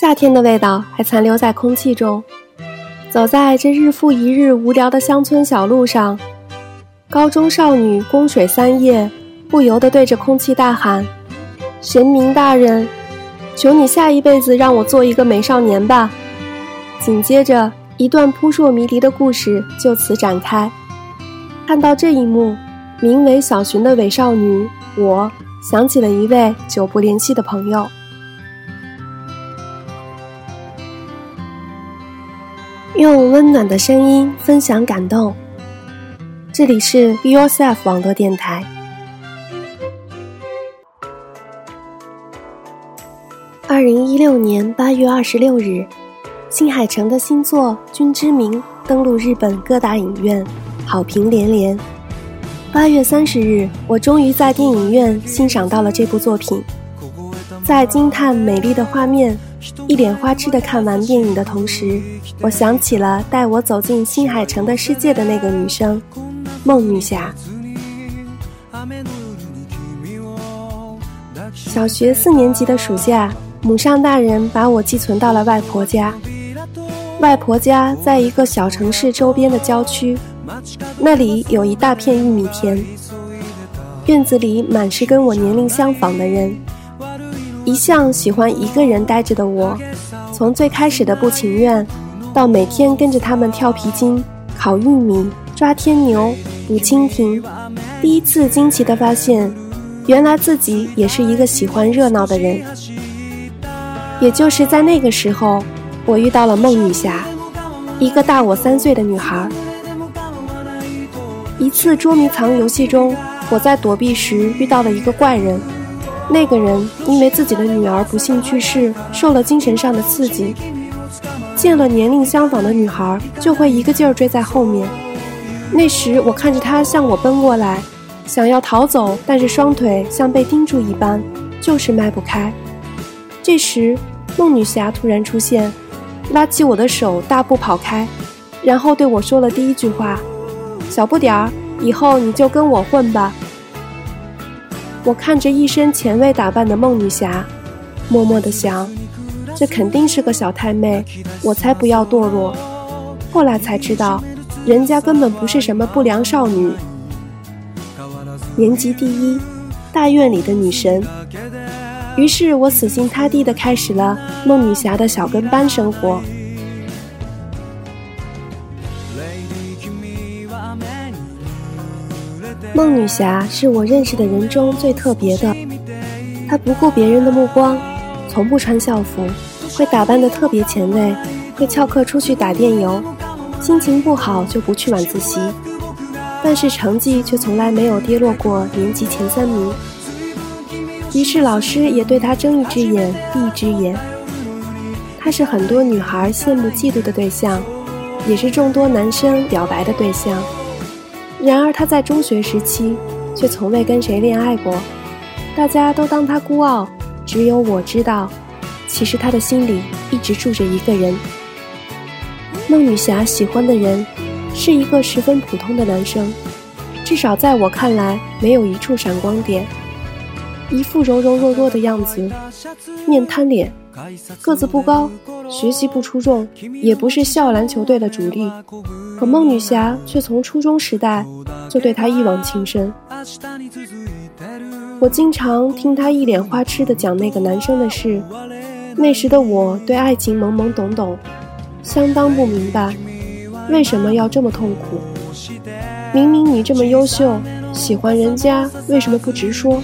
夏天的味道还残留在空气中。走在这日复一日无聊的乡村小路上，高中少女宫水三叶不由得对着空气大喊：“神明大人，求你下一辈子让我做一个美少年吧！”紧接着，一段扑朔迷离的故事就此展开。看到这一幕，名为小寻的伪少女，我想起了一位久不联系的朋友。用温暖的声音分享感动。这里是 Be Yourself 网络电台。二零一六年八月二十六日，新海诚的新作《君之名》登陆日本各大影院，好评连连。八月三十日，我终于在电影院欣赏到了这部作品，在惊叹美丽的画面。一脸花痴的看完电影的同时，我想起了带我走进新海诚的世界的那个女生，梦女侠。小学四年级的暑假，母上大人把我寄存到了外婆家。外婆家在一个小城市周边的郊区，那里有一大片玉米田，院子里满是跟我年龄相仿的人。一向喜欢一个人待着的我，从最开始的不情愿，到每天跟着他们跳皮筋、烤玉米、抓天牛、捕蜻蜓，第一次惊奇地发现，原来自己也是一个喜欢热闹的人。也就是在那个时候，我遇到了梦女侠，一个大我三岁的女孩。一次捉迷藏游戏中，我在躲避时遇到了一个怪人。那个人因为自己的女儿不幸去世，受了精神上的刺激，见了年龄相仿的女孩就会一个劲儿追在后面。那时我看着他向我奔过来，想要逃走，但是双腿像被钉住一般，就是迈不开。这时梦女侠突然出现，拉起我的手大步跑开，然后对我说了第一句话：“小不点儿，以后你就跟我混吧。”我看着一身前卫打扮的梦女侠，默默地想，这肯定是个小太妹，我才不要堕落。后来才知道，人家根本不是什么不良少女，年级第一，大院里的女神。于是我死心塌地地开始了梦女侠的小跟班生活。梦女侠是我认识的人中最特别的，她不顾别人的目光，从不穿校服，会打扮得特别前卫，会翘课出去打电游，心情不好就不去晚自习，但是成绩却从来没有跌落过年级前三名。于是老师也对她睁一只眼闭一只眼。她是很多女孩羡慕嫉妒的对象，也是众多男生表白的对象。然而他在中学时期却从未跟谁恋爱过，大家都当他孤傲，只有我知道，其实他的心里一直住着一个人。孟女侠喜欢的人是一个十分普通的男生，至少在我看来没有一处闪光点，一副柔柔弱弱的样子，面瘫脸，个子不高，学习不出众，也不是校篮球队的主力。可孟女侠却从初中时代就对他一往情深。我经常听他一脸花痴地讲那个男生的事，那时的我对爱情懵懵懂懂，相当不明白为什么要这么痛苦。明明你这么优秀，喜欢人家为什么不直说？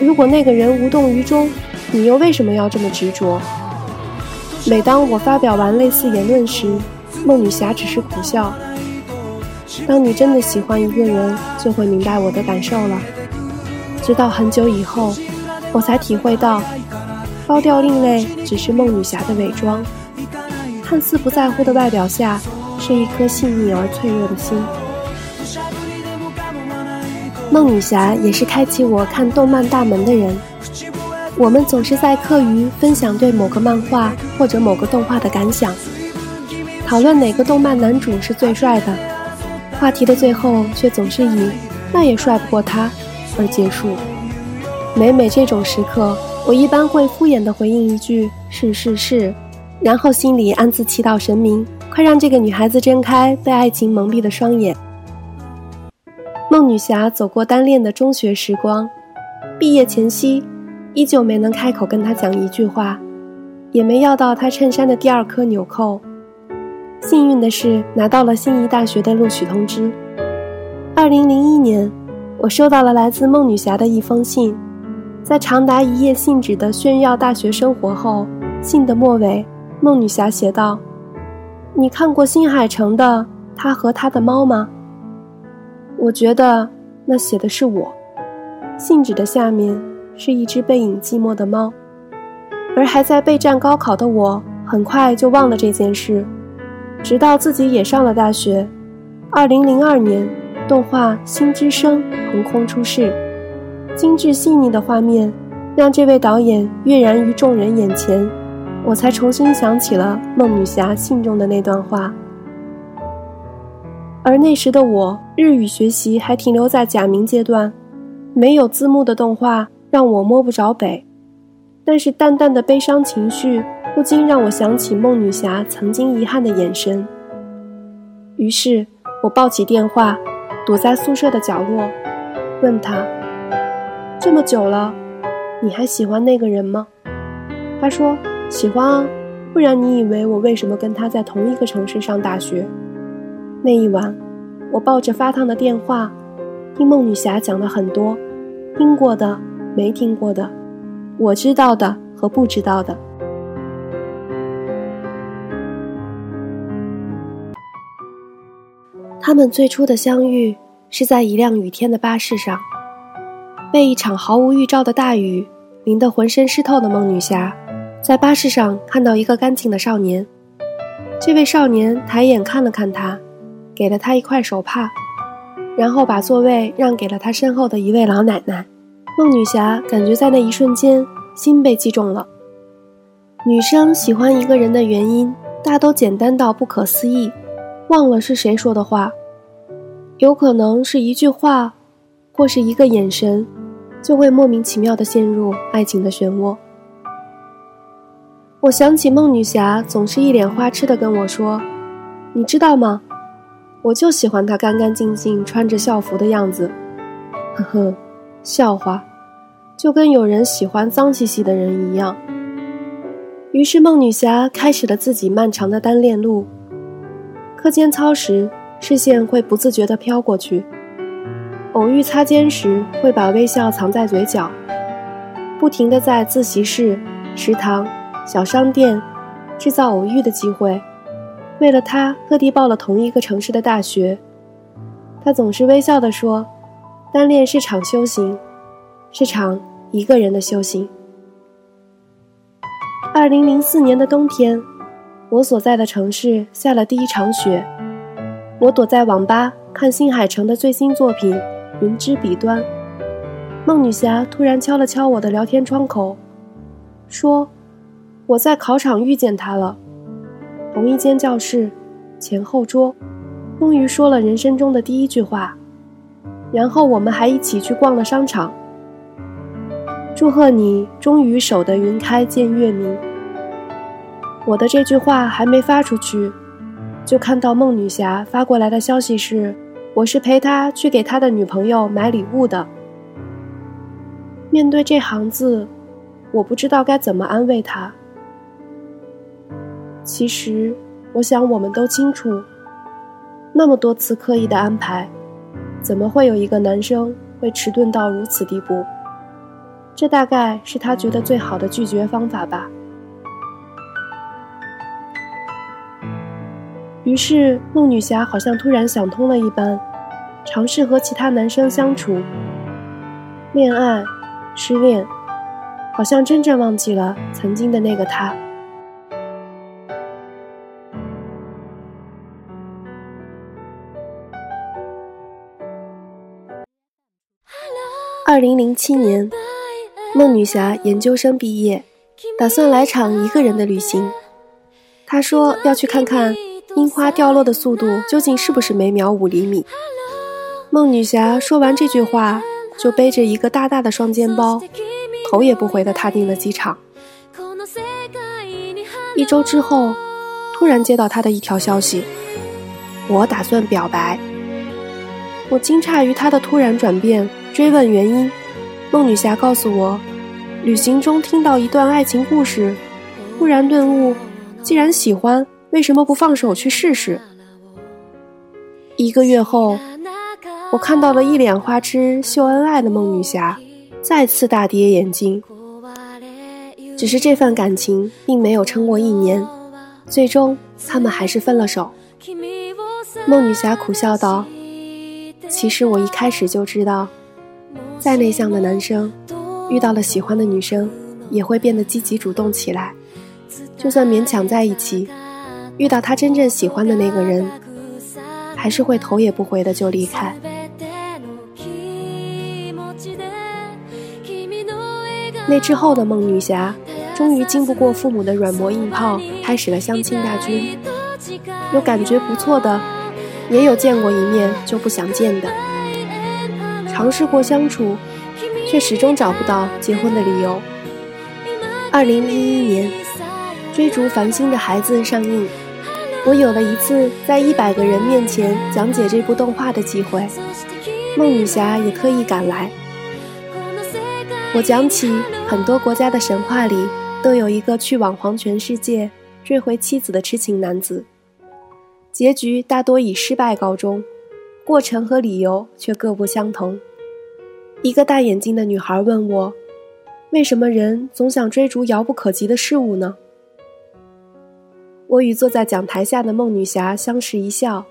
如果那个人无动于衷，你又为什么要这么执着？每当我发表完类似言论时，梦女侠只是苦笑。当你真的喜欢一个人，就会明白我的感受了。直到很久以后，我才体会到，高调另类只是梦女侠的伪装。看似不在乎的外表下，是一颗细腻而脆弱的心。梦女侠也是开启我看动漫大门的人。我们总是在课余分享对某个漫画或者某个动画的感想。讨论哪个动漫男主是最帅的，话题的最后却总是以“那也帅不过他”而结束。每每这种时刻，我一般会敷衍的回应一句“是是是”，然后心里暗自祈祷神明，快让这个女孩子睁开被爱情蒙蔽的双眼。孟女侠走过单恋的中学时光，毕业前夕，依旧没能开口跟他讲一句话，也没要到他衬衫的第二颗纽扣。幸运的是，拿到了心仪大学的录取通知。二零零一年，我收到了来自孟女侠的一封信。在长达一页信纸的炫耀大学生活后，信的末尾，孟女侠写道：“你看过新海诚的《他和他的猫》吗？”我觉得那写的是我。信纸的下面是一只背影寂寞的猫，而还在备战高考的我，很快就忘了这件事，直到自己也上了大学。二零零二年，动画《新之声》横空出世。精致细腻的画面，让这位导演跃然于众人眼前，我才重新想起了孟女侠信中的那段话。而那时的我，日语学习还停留在假名阶段，没有字幕的动画让我摸不着北，但是淡淡的悲伤情绪不禁让我想起孟女侠曾经遗憾的眼神。于是我抱起电话，躲在宿舍的角落，问她。这么久了，你还喜欢那个人吗？他说喜欢啊，不然你以为我为什么跟他在同一个城市上大学？那一晚，我抱着发烫的电话，听孟女侠讲了很多，听过的、没听过的，我知道的和不知道的。他们最初的相遇是在一辆雨天的巴士上。被一场毫无预兆的大雨淋得浑身湿透的孟女侠，在巴士上看到一个干净的少年。这位少年抬眼看了看她，给了她一块手帕，然后把座位让给了他身后的一位老奶奶。孟女侠感觉在那一瞬间心被击中了。女生喜欢一个人的原因，大都简单到不可思议，忘了是谁说的话，有可能是一句话，或是一个眼神。就会莫名其妙的陷入爱情的漩涡。我想起孟女侠总是一脸花痴的跟我说：“你知道吗？我就喜欢她干干净净穿着校服的样子。”呵呵，笑话，就跟有人喜欢脏兮兮的人一样。于是孟女侠开始了自己漫长的单恋路。课间操时，视线会不自觉地飘过去。偶遇擦肩时，会把微笑藏在嘴角，不停地在自习室、食堂、小商店制造偶遇的机会。为了他，特地报了同一个城市的大学。他总是微笑地说：“单恋是场修行，是场一个人的修行。”二零零四年的冬天，我所在的城市下了第一场雪。我躲在网吧看新海诚的最新作品。云之彼端，孟女侠突然敲了敲我的聊天窗口，说：“我在考场遇见他了，同一间教室，前后桌，终于说了人生中的第一句话，然后我们还一起去逛了商场。祝贺你终于守得云开见月明。”我的这句话还没发出去，就看到孟女侠发过来的消息是。我是陪他去给他的女朋友买礼物的。面对这行字，我不知道该怎么安慰他。其实，我想我们都清楚，那么多次刻意的安排，怎么会有一个男生会迟钝到如此地步？这大概是他觉得最好的拒绝方法吧。于是，孟女侠好像突然想通了一般，尝试和其他男生相处、恋爱、失恋，好像真正忘记了曾经的那个他。二零零七年，孟女侠研究生毕业，打算来场一个人的旅行。她说要去看看。樱花掉落的速度究竟是不是每秒五厘米？孟女侠说完这句话，就背着一个大大的双肩包，头也不回地踏进了机场。一周之后，突然接到他的一条消息：我打算表白。我惊诧于他的突然转变，追问原因。梦女侠告诉我，旅行中听到一段爱情故事，忽然顿悟：既然喜欢，为什么不放手去试试？一个月后，我看到了一脸花痴秀恩爱的梦女侠，再次大跌眼镜。只是这份感情并没有撑过一年，最终他们还是分了手。梦女侠苦笑道：“其实我一开始就知道，再内向的男生，遇到了喜欢的女生，也会变得积极主动起来。就算勉强在一起，遇到他真正喜欢的那个人。”还是会头也不回的就离开。那之后的梦女侠，终于经不过父母的软磨硬泡，开始了相亲大军。有感觉不错的，也有见过一面就不想见的。尝试过相处，却始终找不到结婚的理由。二零一一年，《追逐繁星的孩子》上映。我有了一次在一百个人面前讲解这部动画的机会，孟女侠也特意赶来。我讲起很多国家的神话里都有一个去往黄泉世界追回妻子的痴情男子，结局大多以失败告终，过程和理由却各不相同。一个大眼睛的女孩问我：“为什么人总想追逐遥不可及的事物呢？”我与坐在讲台下的梦女侠相视一笑，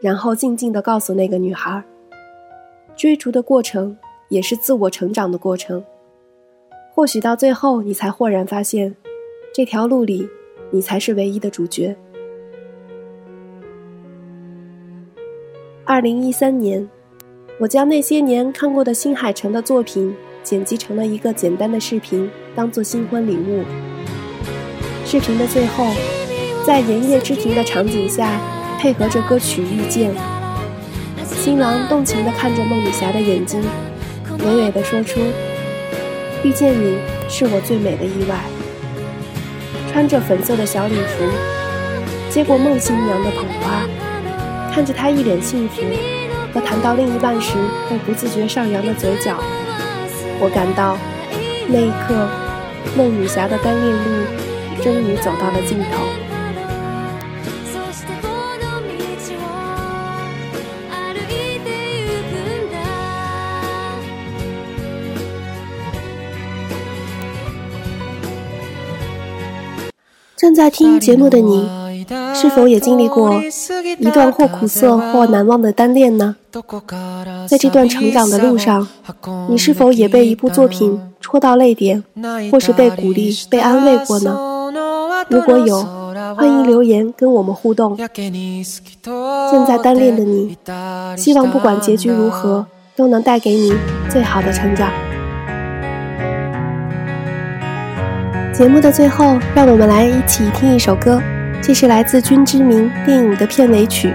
然后静静地告诉那个女孩：“追逐的过程也是自我成长的过程。或许到最后，你才豁然发现，这条路里，你才是唯一的主角。”二零一三年，我将那些年看过的新海诚的作品剪辑成了一个简单的视频，当做新婚礼物。视频的最后。在盐业之庭的场景下，配合着歌曲《遇见》，新郎动情地看着孟女侠的眼睛，娓娓地说出：“遇见你是我最美的意外。”穿着粉色的小礼服，接过孟新娘的捧花，看着她一脸幸福和谈到另一半时会不自觉上扬的嘴角，我感到那一刻，孟女侠的单恋路终于走到了尽头。正在听节目的你，是否也经历过一段或苦涩或难忘的单恋呢？在这段成长的路上，你是否也被一部作品戳到泪点，或是被鼓励、被安慰过呢？如果有，欢迎留言跟我们互动。正在单恋的你，希望不管结局如何，都能带给你最好的成长。节目的最后，让我们来一起听一首歌，这是来自《君之名》电影的片尾曲。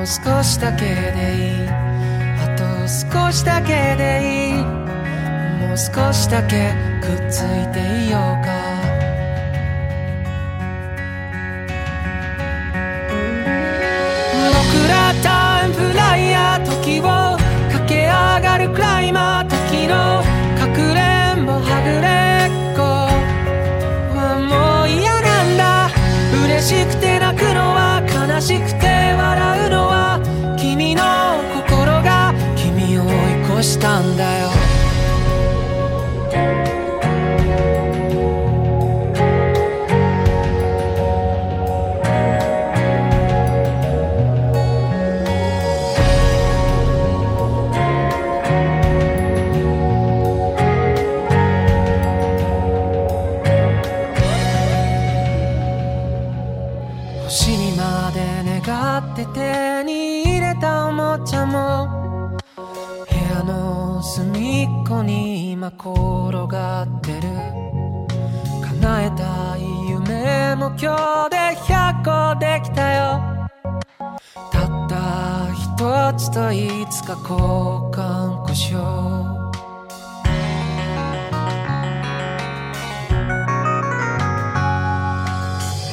もう少しだけでいい。あと少しだけでいいもう少しだけくっついていようか。僕らタイムフライヤー時を上がるクライマー時のかくれんぼはぐれっこ。はもう嫌なんだ。嬉しくて泣くのは悲しくて。隅っこに今転がってる。叶えたい夢も今日で100個できたよ。たった一つといつか交換故障。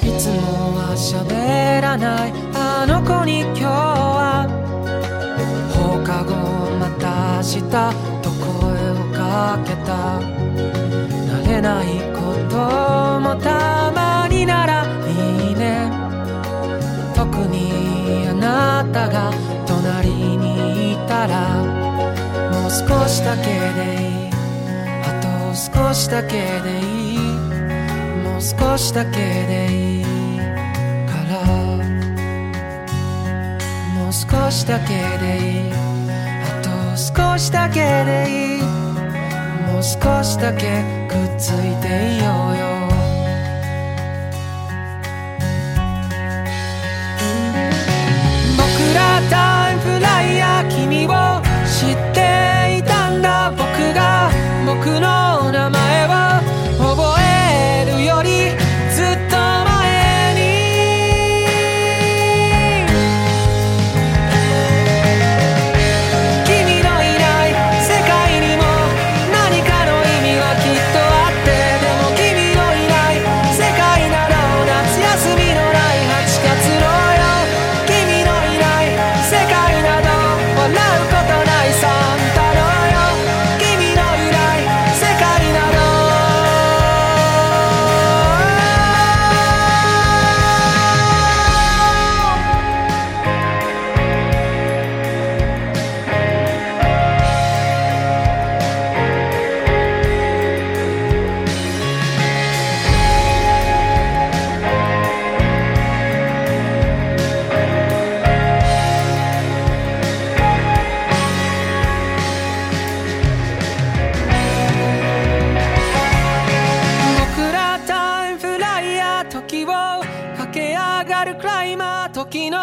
いつもは喋らないあの子に今日たと声をかけた。慣れないこともたまにならいいね。特にあなたが隣にいたらもう少しだけでいい。あと少しだけでいい。もう少しだけでいいから。もう少しだけでいい。少しだけでいい。もう少しだけくっついていようよ。時を駆け上がるクライマー時の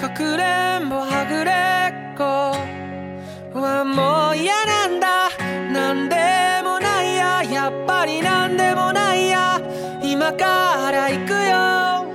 かくれんぼはぐれっこ。はもう嫌なんだ。なんでもないや。やっぱりなんでもないや。今から行くよ。